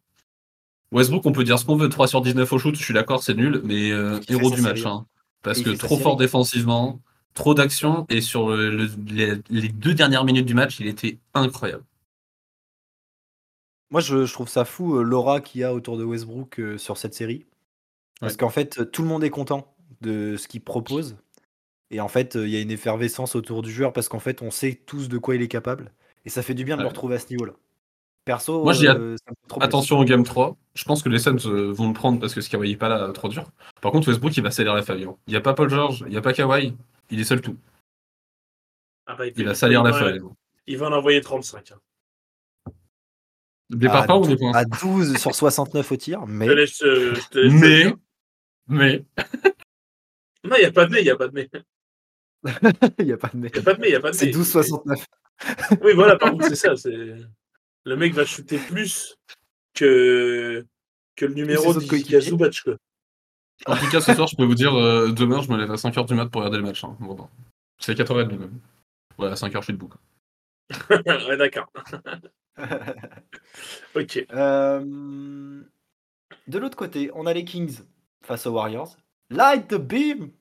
Westbrook, on peut dire ce qu'on veut, 3 sur 19 au shoot, je suis d'accord, c'est nul, mais euh, héros du match. hein. parce que trop fort défensivement, trop d'actions, et sur le- le- les, les deux dernières minutes du match, il était incroyable. Moi, je, je trouve ça fou euh, l'aura qu'il y a autour de Westbrook euh, sur cette série. Parce qu'en fait, euh, tout le monde est content de ce qu'il propose. Et en fait, il y a une effervescence autour du joueur parce qu'en fait, on sait tous de quoi il est capable. Et ça fait du bien de le retrouver à ce niveau-là. Perso, Moi, euh, Attention au game 3. Je pense que les Suns vont le prendre parce que ce Kawhi est pas là, trop dur. Par contre, Westbrook, il va salir la hein. Il n'y a pas Paul George, il n'y a pas Kawhi. Il est seul tout. Ah bah, Il va salir la feuille. Il va en envoyer 35. hein. Des Ah, pas plaisir. points À 12 sur 69 au tir, Je mais te laisse, euh, je te laisse Mais, mais, Non, il n'y a pas de mais, il n'y (laughs) a pas de mais. il n'y a pas de mais. Il n'y a pas de mais, il n'y a pas de C'est mais. 12-69. (laughs) Oui, voilà, par contre, c'est ça. c'est Le mec va shooter plus que, que le numéro d'Izika coéquipiers. Zubac, quoi. En tout cas, ce soir, je peux vous dire, euh, demain, je me lève à 5h du mat pour regarder le match. hein. Bon, bon. C'est 4h30 même. Ouais, à 5h, je suis debout. quoi. (laughs) ouais, d'accord. (laughs) Ok. Euh, De l'autre côté, on a les Kings face aux Warriors. Light the beam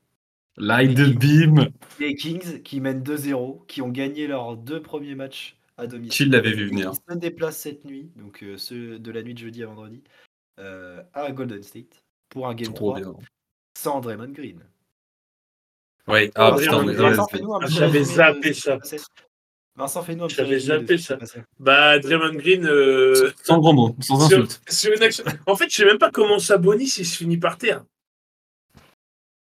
Light the beam Les Kings qui mènent 2-0, qui ont gagné leurs deux premiers matchs à domicile. Qui l'avait vu venir Qui se déplacent cette nuit, donc euh, ceux de la nuit de jeudi à vendredi, euh, à Golden State pour un game Trop 3 bien. sans Draymond Green. Ouais, ah Oh, putain. Vincent, ouais, Ah, j'avais zappé qui ça. Vincent, fais-nous un J'avais zappé ça. Bah, Draymond Green. euh, sans gros mots, sans insulte. sur une action- En fait, je sais même pas comment Sabonis il se finit par terre.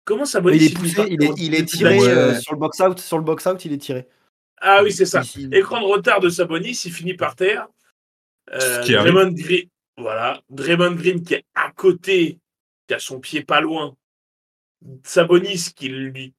Comment Sabonis Il est se finit poussé, par il est, il est tiré Ouais. euh, sur le box out, sur le box out, il est tiré. Ah oui, c'est ça. Ici. Écran de retard de Sabonis, il finit par terre. Euh. Draymond Green, voilà. Draymond Green qui est à côté, qui a son pied pas loin. Sabonis qui lui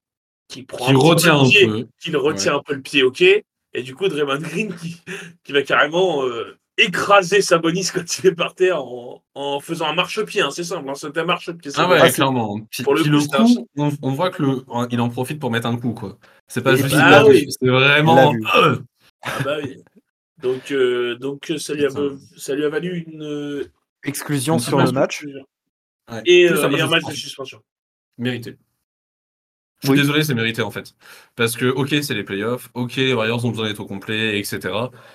qui prend Qui un peu retient le un pied, peu. qui le retient un peu le pied, ok. Et du coup, Draymond Green qui, qui va carrément euh, écraser Sabonis (laughs) quand il est par terre en, en faisant un marchepied. Hein, c'est simple, hein, c'est un marchepied. Ah ouais, Ah, clairement. Puis, pour le puis coup, le c'est coup, on, on voit que le, il en profite pour mettre un coup, quoi. C'est pas Et juste bah oui. c'est vraiment. euh, Ah bah oui. Donc, euh, donc ça, lui a, ça lui a valu une, Exclusion Une sur le match. Ouais. Et, euh, un et un match de suspension. Mérité. Je suis Oui. désolé, c'est mérité en fait. Parce que, ok, c'est les playoffs, ok, les Warriors ont besoin d'être au complet, etc.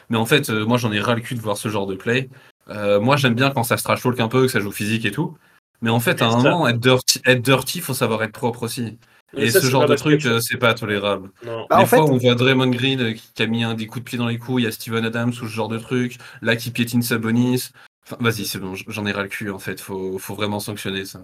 Mais en fait, euh, moi j'en ai ras le cul de voir ce genre de play. Euh, moi j'aime bien quand ça se trash talk un peu, que ça joue physique et tout. Mais en fait, à un moment, être dirty, être dirty, faut savoir être propre aussi. Mais Et ça, ce genre de truc, euh, c'est pas tolérable. Non. Bah, Des fait, fois, on voit Draymond Green qui qui a mis un, des coups de pied dans les coups, il y a Steven Adams ou ce genre de truc, là qui piétine Sabonis. Enfin, vas-y, c'est bon, j'en ai ras le cul en fait, faut, faut vraiment sanctionner ça.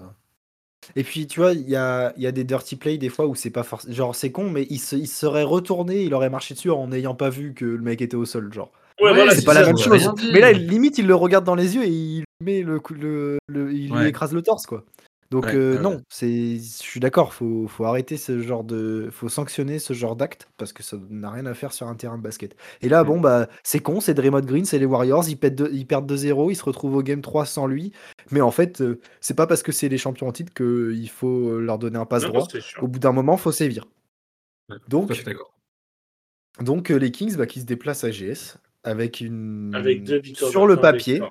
Et puis, tu vois, il y a, il y a des dirty plays des fois où c'est pas forcément. Genre, c'est con, mais il se, il serait retourné, il aurait marché dessus en n'ayant pas vu que le mec était au sol. Genre, Ouais, Ouais, voilà, c'est pas ça, la même chose. Mais là, limite, il le regarde dans les yeux et il met le coup, le, le- il lui écrase le torse, quoi. Donc, Ouais, euh, ouais, non, c'est, je suis d'accord, faut, faut arrêter ce genre de. Faut sanctionner ce genre d'acte parce que ça n'a rien à faire sur un terrain de basket. Et là, bon, bah, c'est con, c'est Draymond Green, c'est les Warriors, ils, pètent ils perdent 2-0, ils se retrouvent au game 3 sans lui. Mais en fait, euh, c'est pas parce que c'est les champions en titre qu'il faut leur donner un passe Non, droit. Au bout d'un moment, faut sévir. Donc, donc euh, les Kings bah, qui se déplacent à GS avec une Avec deux victoires sur de le papier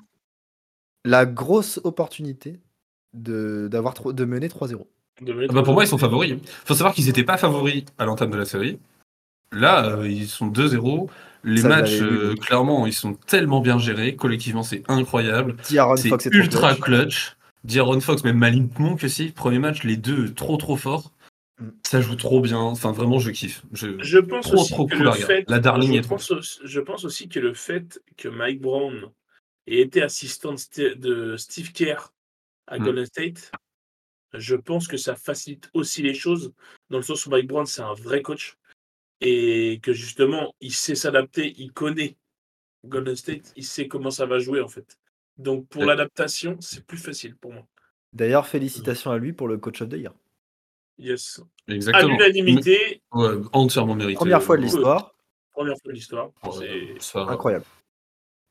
la grosse opportunité de d'avoir tro- de mener 3-0. De mettre- Ah bah pour moi, ils sont favoris. Faut savoir qu'ils n'étaient pas favoris à l'entame de la série. Là, euh, ils sont 2-0. Les Ça, matchs, euh, clairement, ils sont tellement bien gérés. Collectivement, c'est incroyable. D'Aaron C'est Fox ultra clutch. clutch. D'Aaron Fox, même Malik Monk aussi. Premier match, les deux trop trop forts. Mm. Ça joue trop bien. Enfin, vraiment, je kiffe. Je... Je pense Trop, aussi trop que cool le à regarder. fait, La Darling je est trop aussi, je pense aussi que le fait que Mike Brown ait été assistant de Steve Kerr à Mm. Golden State, je pense que ça facilite aussi les choses dans le sens où Mike Brown c'est un vrai coach et que justement il sait s'adapter, il connaît Golden State, il sait comment ça va jouer en fait. Donc pour Ouais. l'adaptation, c'est plus facile pour moi. D'ailleurs, félicitations à lui pour le coach of the year. Yes. À Exactement. l'unanimité, Ouais, entièrement mérité. Première fois de Ouais, l'histoire, première fois de l'histoire. ouais, C'est- incroyable.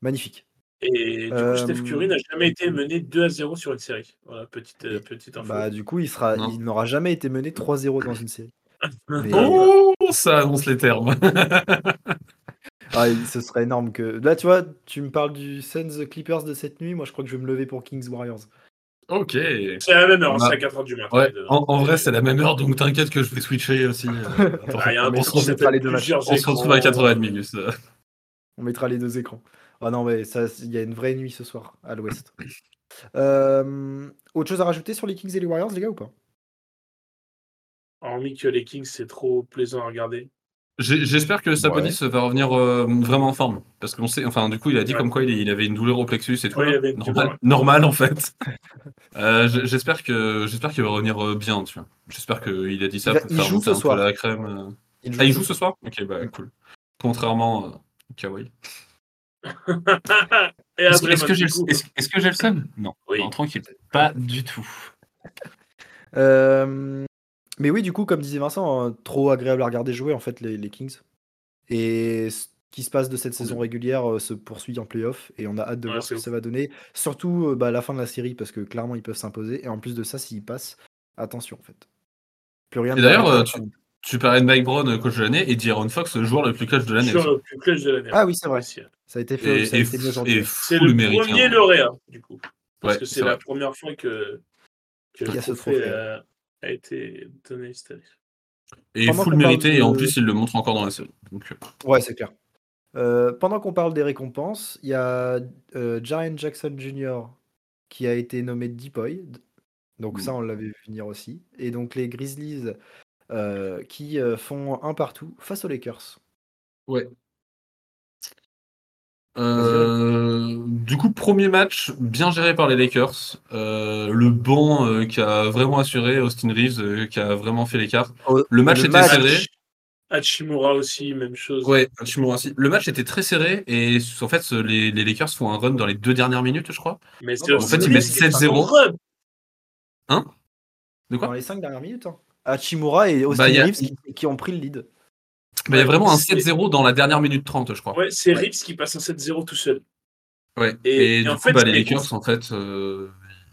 Magnifique. Et du coup, Euh, Steph Curry n'a jamais été mené 2 à 0 sur une série. Voilà, petite, euh, petite info. Bah du coup, il sera Non. il n'aura jamais été mené 3-0 dans une série. (laughs) mais- Oh, ça annonce les termes. (laughs) Ah, ce serait énorme que Là, tu vois, tu me parles du Suns Clippers de cette nuit, moi je crois que je vais me lever pour Kings Warriors. ok. C'est à la même heure, hein, Bah, c'est à 4h du matin. Ouais, en, en vrai, c'est la même heure, donc t'inquiète que je vais switcher aussi. euh, (laughs) attends, Ah, un on on se retrouve à écrans. 4h30, Gus. On mettra les deux écrans. Ah non, mais ça, il y a une vraie nuit ce soir à l'ouest. Euh, autre chose à rajouter sur les Kings et les Warriors, les gars, ou pas? Hormis que les Kings, c'est trop plaisant à regarder. J'espère que Sabonis va revenir euh, vraiment en forme. Parce qu'on sait, enfin, du coup, il a dit Ouais. comme quoi il, il avait une douleur au plexus et tout. Ouais, il là. avait une normal, douleur, normal, en fait. (laughs) Euh, j'espère que j'espère qu'il va revenir euh, bien, tu vois. J'espère qu'il a dit ça Il pour il faire joue ce un peu soir. la crème. Il Ah, il joue ce soir? Ok, bah cool. Contrairement à Kawhi. (laughs) Et Est-ce que j'ai le- est-ce- est-ce que j'ai le seum? Non. Oui. Non, tranquille. Pas du tout. (laughs) Euh, mais oui, du coup, comme disait Vincent, hein, trop agréable à regarder jouer en fait les, les Kings. Et ce qui se passe de cette saison régulière euh, se poursuit en playoff et on a hâte de Ouais, voir ce que ça va donner. Surtout euh, bah, à la fin de la série parce que clairement ils peuvent s'imposer. Et en plus de ça, s'ils passent, attention en fait. Plus rien d'ailleurs, euh. Tu parlais de Mike Brown, euh, coach de l'année, et d'Aaron Fox, le joueur le plus clutch de l'année. aussi. le plus clutch de l'année. Ah oui, c'est vrai. Ça a été fait, C'est le mérité, premier hein. lauréat, du coup. Parce Ouais, que c'est la vrai. première fois que, que le trophée, trophée. a été donné cette année. Et full qu'on parle mérité, et en plus, il le montre encore dans la série. Donc, euh, Ouais, c'est clair. Euh, pendant qu'on parle des récompenses, il y a euh, Jaren Jackson Jr. qui a été nommé Deepoy. Donc Mm. ça, on l'avait vu venir aussi. Et donc les Grizzlies euh, qui euh, font un partout face aux Lakers. Ouais. Euh, du coup, premier match bien géré par les Lakers. Euh, le banc euh, qui a vraiment assuré, Austin Reeves euh, qui a vraiment fait l'écart. Oh, Le match était serré. Hach- Hachimura aussi, même chose. Ouais, me remercies. Le match était très serré et en fait, les, les Lakers font un run dans les deux dernières minutes, je crois. Mais En aussi fait, ils mettent qui est 7-0. en run. De quoi? Dans les cinq dernières minutes. hein. Hachimura et Austin Bah, a- Reeves qui, qui ont pris le lead. Bah, Il y a vraiment un c'est- 7-0 dans la dernière minute 30, je crois. Ouais, c'est Ouais. Reeves qui passe un 7-0 tout seul. Ouais. Et- Et, et du en coup, fait, bah, les Lakers, en fait, euh,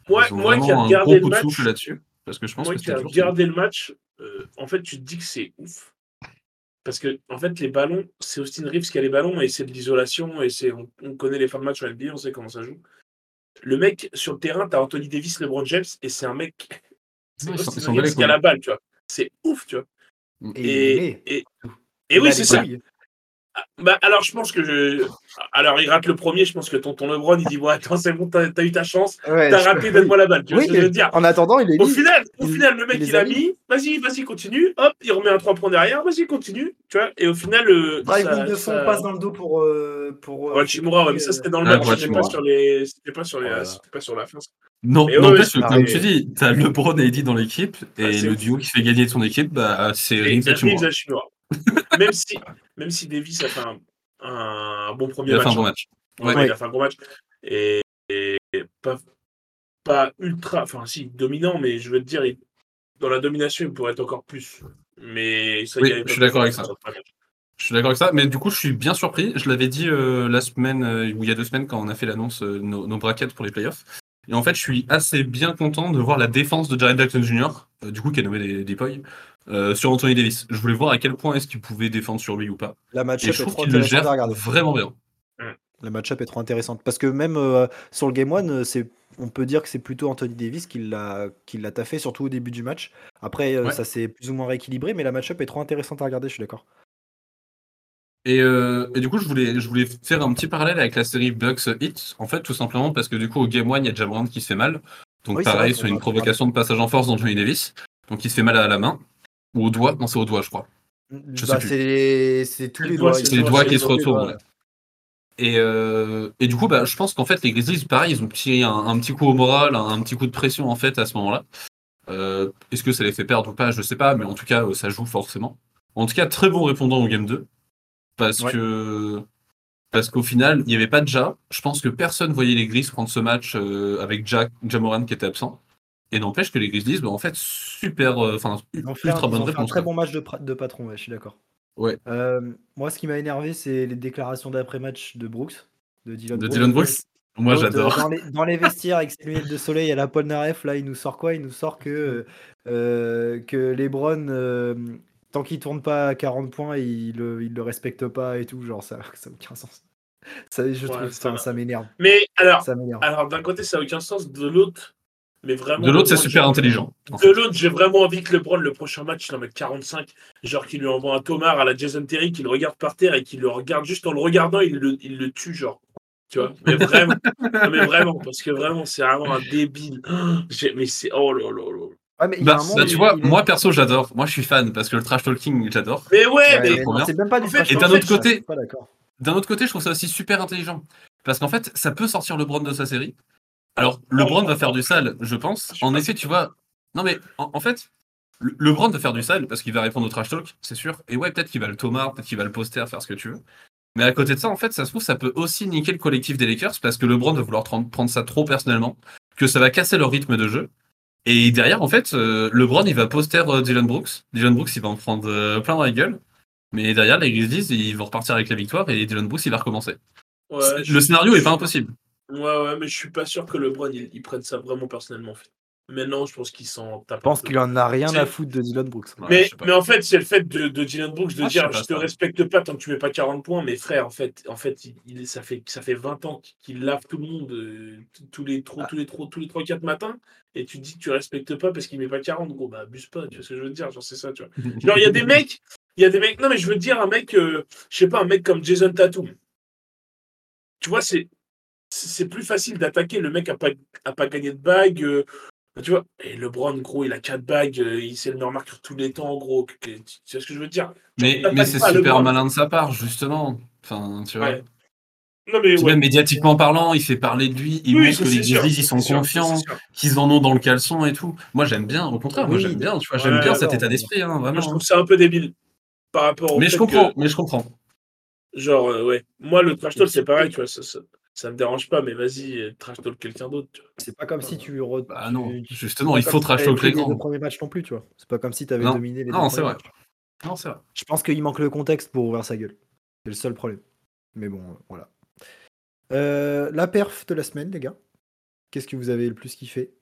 Moi, ils ont moi qui un regardé gros le coup de match, souffle là-dessus. Parce que je pense moi que qui dur. regardé le match, euh, en fait, tu te dis que c'est ouf. Parce que, en fait, les ballons, c'est Austin Reeves qui a les ballons et c'est de l'isolation et c'est, on, on connaît les fins de match en NBA, on sait comment ça joue. Le mec, sur le terrain, t'as Anthony Davis, LeBron James et c'est un mec. C'est Ouais, ils sont- sont la balle, tu vois. C'est ouf, tu vois. Et, met. Et, et, et Il oui, c'est ça. Bah, alors, je pense que je. Alors, il rate le premier. Je pense que tonton LeBron, il dit Bon, attends, c'est bon, t'as as eu ta chance. Ouais, T'as raté, donne-moi la balle. Tu vois Oui, ce que je veux dire en attendant, il est Au libre. final, au il- final, le mec, il a a mis. Vas-y, vas-y, continue. Hop, il remet un 3 points derrière. Vas-y, continue. Tu vois Et au final, le. Driving ça- de fond, ça- passe dans le dos pour. euh, pour euh, Ouais, Chimura, ouais, mais ça, c'était dans le Ah, match. C'était pas sur les. C'était pas sur les. Voilà. C'était pas sur la fin. Non, Mais ouais, n'empêche ouais, que, c'est comme tu dis, t'as LeBron et Eddie dans l'équipe, et Ah, le duo qui fait gagner son équipe, bah, c'est Et Reeves (laughs) même, si, même si Davis a fait un, un bon premier Il a match. fait un bon hein. match. Ouais, Ouais. il a fait un gros match. Et, et pas, pas ultra, enfin si, dominant, mais je veux te dire, il- dans la domination, il pourrait être encore plus. Mais ça, Oui, je suis d'accord avec ça. match. Je suis d'accord avec ça, mais du coup, je suis bien surpris. Je l'avais dit euh, la semaine, euh, ou il y a deux semaines, quand on a fait l'annonce, euh, nos, nos brackets pour les playoffs. Et en fait, je suis assez bien content de voir la défense de Jaren Jackson Jr., euh, du coup, qui a nommé des, des euh, sur Anthony Davis. Je voulais voir à quel point est-ce qu'il pouvait défendre sur lui ou pas. La match-up je est trouve trop qu'il le intéressante gère à regarder. vraiment bien. La match-up est trop intéressante. Parce que même euh, sur le Game 1, c'est, on peut dire que c'est plutôt Anthony Davis qui l'a, qui l'a taffé, surtout au début du match. Après, euh, Ouais. ça s'est plus ou moins rééquilibré, mais la match-up est trop intéressante à regarder, je suis d'accord. Et, euh, et du coup, je voulais, je voulais faire un petit parallèle avec la série Bucks Hit, en fait, tout simplement parce que du coup, au Game 1, il y a Jamorant qui se fait mal. Donc, Oui, pareil, vrai, sur une provocation de passage en force d'Anthony Davis. Donc, il se fait mal à la main. Ou au doigt. Non, c'est au doigt, je crois. Je sais Bah, plus. c'est, c'est tous les le doigt, doigts. c'est les qui se retournent. ouais. Et, euh, et du coup, bah, je pense qu'en fait, les Grizzlies, pareil, ils ont tiré un, un petit coup au moral, un, un petit coup de pression, en fait, à ce moment-là. Euh, Est-ce que ça les fait perdre ou pas Je sais pas, mais en tout cas, euh, ça joue forcément. En tout cas, très bon répondant au Game 2. Parce Ouais. que. Parce qu'au final, il n'y avait pas de Ja. Je pense que personne voyait les Grizzlies prendre ce match euh, avec Jack, Jamoran qui était absent. Et n'empêche que les Grizzlies, bah, en fait, super. euh, Enfin, ultra un, bonne fait un réponse. très bon match de, patron, ouais, je suis d'accord. Ouais. Euh, moi, ce qui m'a énervé, c'est les déclarations d'après-match de Brooks, de Dylan De Brooks. Dylan Brooks. Moi, j'adore. euh, Dans les, dans les (laughs) vestiaires avec ses lunettes de soleil à la Paul Naref, là, il nous sort quoi? Il nous sort que, euh, que Lebron, euh, tant qu'il tourne pas à 40 points, il le, il le respecte pas et tout. Genre, ça ça n'a aucun sens. Ça, je Ouais, trouve ça m'énerve. Mais alors, Ça m'énerve. alors d'un côté, ça n'a aucun sens. De l'autre, mais vraiment. De l'autre, c'est super j'ai- intelligent. en De l'autre, j'ai vraiment envie que LeBron, le prochain match, il en mette 45. Genre qu'il lui envoie un tomard à la Jason Terry, qu'il le regarde par terre et qu'il le regarde juste en le regardant, il le, il le tue, genre. Tu vois Mais vraiment. Non, mais vraiment, parce que vraiment, c'est vraiment un débile. (gasps) J'ai- Mais c'est. Oh là là là. Ouais, mais il y a Bah, bah, tu vois, est- moi perso j'adore. Moi je suis fan parce que le trash talking j'adore. Mais ouais, Ouais, mais mais c'est même pas du En fait, et d'un autre ça, côté- je suis pas d'accord. D'un autre côté, je trouve ça aussi super intelligent. Parce qu'en fait, ça peut sortir LeBron de sa série. Alors, LeBron va faire du sale, je pense. Je En effet, tu vois. Non, mais en, en fait, le- LeBron va faire du sale parce qu'il va répondre au trash talk, c'est sûr. Et ouais, peut-être qu'il va le Thomas, peut-être qu'il va le poster, faire ce que tu veux. Mais à côté de ça, en fait, ça se trouve, ça peut aussi niquer le collectif des Lakers parce que LeBron va vouloir prendre ça trop personnellement, que ça va casser leur rythme de jeu. Et derrière, en fait, euh, LeBron, il va poster euh, Dylan Brooks. Dylan Brooks, il va en prendre euh, plein dans la gueule. Mais derrière, les Grizzlies, ils vont repartir avec la victoire et Dylan Brooks, il va recommencer. Ouais, je- le scénario est pas impossible. Ouais, ouais, mais je suis pas sûr que LeBron il, il prenne ça vraiment personnellement. En fait. Maintenant, je pense qu'il s'en tape. Je pense qu'il en a rien à foutre de Dylan Brooks. Ouais, Mais, mais en fait, c'est le fait de, de Dylan Brooks de Ah, dire je te respecte pas tant que tu mets pas 40 points, mais frère, en fait, en fait, il, il- ça fait ça fait 20 ans qu'il lave tout le monde euh, tous les Ah. tous les trop, tous les 3 4 matins et tu dis que tu respectes pas parce qu'il met pas 40 gros, bah abuse pas, tu vois ce que je veux dire, genre c'est ça, tu vois. Genre il y a des mecs, il y a des mecs non mais je veux dire un mec euh, je sais pas un mec comme Jason Tatum. Tu vois, c'est c'est plus facile d'attaquer le mec a pas a pas gagné de bague euh, tu vois, et LeBron, gros, il a 4 bagues, euh, il c'est le meilleur marqueur tous les temps, gros. Tu sais ce que je veux dire? Mais, mais c'est super LeBron. malin de sa part, justement. Enfin, tu vois. Ouais. Non, mais Puis ouais. Même médiatiquement parlant, il fait parler de lui, il Oui, montre que les Grizzlies ils sont confiants, qu'ils en ont dans le caleçon et tout. Moi j'aime bien, au contraire, moi j'aime bien, tu vois, j'aime Ouais, bien cet état d'esprit, hein, Moi, je trouve ça un peu débile par rapport au Mais je comprends, que, mais je comprends. genre, euh, ouais. Moi, le trash talk, c'est c'est- pareil, tu vois, ça, ça, ça me dérange pas, mais vas-y, euh, trash talk quelqu'un d'autre, tu. C'est pas comme si tu. re- Bah non, tu- justement, c'est il faut trash talk les les deux grands. premiers matchs non plus, tu vois. C'est pas comme si t'avais Non. dominé les Non, deux c'est premiers vrai. matchs. Non, c'est vrai. Je pense qu'il manque le contexte pour ouvrir sa gueule. C'est le seul problème. Mais bon, euh, voilà. Euh, la perf de la semaine, les gars. Qu'est-ce que vous avez le plus kiffé?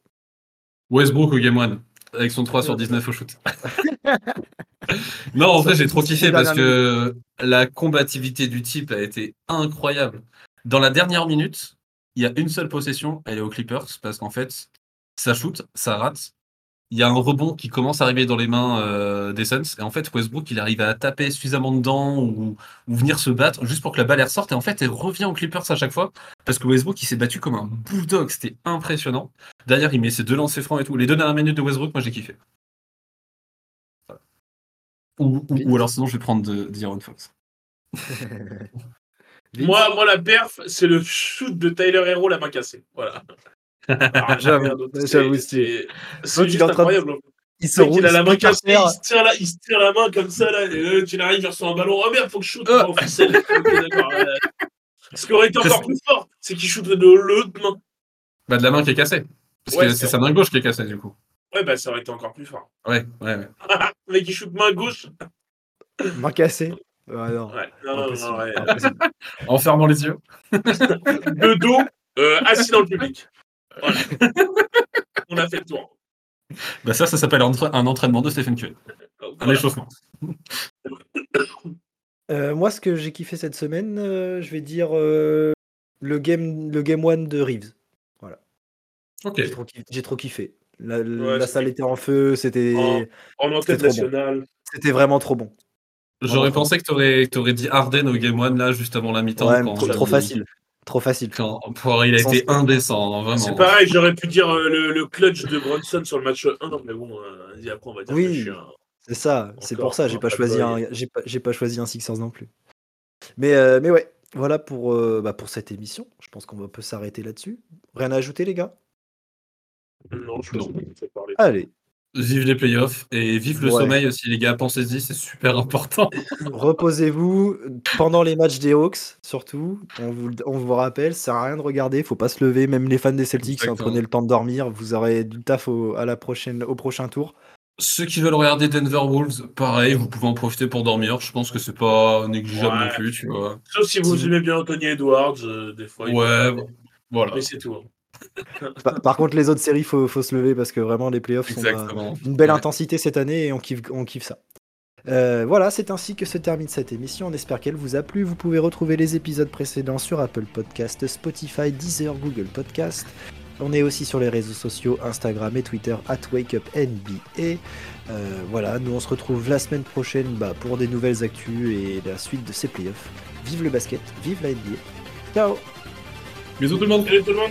Westbrook au Game 1, avec son 3 sur 19 au shoot. (laughs) non, en vrai, j'ai c'est trop kiffé parce que la combativité du type a été incroyable. Dans la dernière minute, il y a une seule possession, elle est aux Clippers, parce qu'en fait, ça shoot, ça rate. Il y a un rebond qui commence à arriver dans les mains euh, des Suns. Et en fait, Westbrook, il arrive à taper suffisamment dedans ou, ou venir se battre juste pour que la balle elle ressorte. Et en fait, elle revient aux Clippers à chaque fois. Parce que Westbrook, il s'est battu comme un bulldog. C'était impressionnant. Derrière, il met ses deux lancers francs et tout. Les deux dernières minutes de Westbrook, moi, j'ai kiffé. Ou, alors, sinon, je vais prendre de, d'Iron Fox. (laughs) Vince Moi, moi, la perf, c'est le shoot de Tyler Hero, la main cassée. Voilà. Alors, J'avoue, rien d'autre. C'est- juste incroyable. Il se roule, il a la main cassée, il se, tire la, il se tire la main comme ça, là, et tu arrives, il reçoit un ballon. Oh merde, faut que je shoot. Euh. Ouais. Ce qui aurait été encore plus fort, c'est qu'il shoot de l'autre main. Bah, de la main qui est cassée. Parce Ouais, que c'est sa main gauche qui est cassée, du coup. Ouais, bah ça aurait été encore plus fort. Ouais, ouais, ouais. (laughs) Le mec, il shoot main gauche. Main cassée. Ouais, non. Ouais, non, non, Impossible. non, ouais. Impossible. (laughs) En fermant les yeux. (laughs) De dos, euh, assis dans le public. Voilà. (laughs) On a fait le tour. Bah, ça, ça s'appelle un, entra- un entraînement de Stephen Curry. Un Voilà. échauffement. (coughs) Euh, moi, ce que j'ai kiffé cette semaine, euh, je vais dire euh, le game le game one de Reeves. Ok. J'ai trop, kiffé- j'ai trop kiffé. La, Ouais, la c'est salle était en feu, c'était Oh. En enquête bon. nationale. c'était vraiment trop bon. J'aurais pensé que t'aurais aurais dit Arden au Game 1 là, juste avant la mi-temps. Ouais, trop, trop facile. Trop facile. Quand, pour- il a Sans- été indécent, hein, vraiment. C'est pareil, j'aurais pu dire euh, le, le clutch de Bronson sur le match 1, mais bon, euh, vas-y, après on va dire Oui. que je suis un- C'est ça, c'est pour ça, j'ai pas pas choisi un j'ai pas, j'ai pas choisi un Sixers non plus. Mais euh, mais ouais, voilà pour euh, bah, pour cette émission. Je pense qu'on va peut s'arrêter là-dessus. Rien à ajouter les gars? Non, je Non. pense qu'on peut parler. Allez, Vive les playoffs et vive le Ouais. sommeil aussi, les gars. Pensez-y, c'est super important. (laughs) reposez-vous pendant les matchs des Hawks surtout. On vous on vous rappelle, ça sert à rien de regarder, faut pas se lever. Même les fans des Celtics, hein, prenez le temps de dormir. Vous aurez du taf au, à la prochaine au prochain tour. Ceux qui veulent regarder Denver Wolves, pareil, vous pouvez en profiter pour dormir. Je pense que c'est pas négligeable Ouais. non plus, tu vois. Sauf si vous aimez bien Anthony Edwards, euh, des fois. il Ouais, peut- voilà. Mais c'est tout. Par, par contre, les autres séries, faut, faut se lever parce que vraiment les playoffs sont Exactement. une belle Ouais. intensité cette année et on kiffe, on kiffe ça. Euh, voilà, c'est ainsi que se termine cette émission. On espère qu'elle vous a plu. Vous pouvez retrouver les épisodes précédents sur Apple Podcast, Spotify, Deezer, Google Podcast. On est aussi sur les réseaux sociaux Instagram et Twitter at WakeUpNBA. Euh, voilà, nous on se retrouve la semaine prochaine bah, pour des nouvelles actus et la suite de ces playoffs. Vive le basket, vive la NBA. Ciao Bisous tout le monde. Salut tout le monde.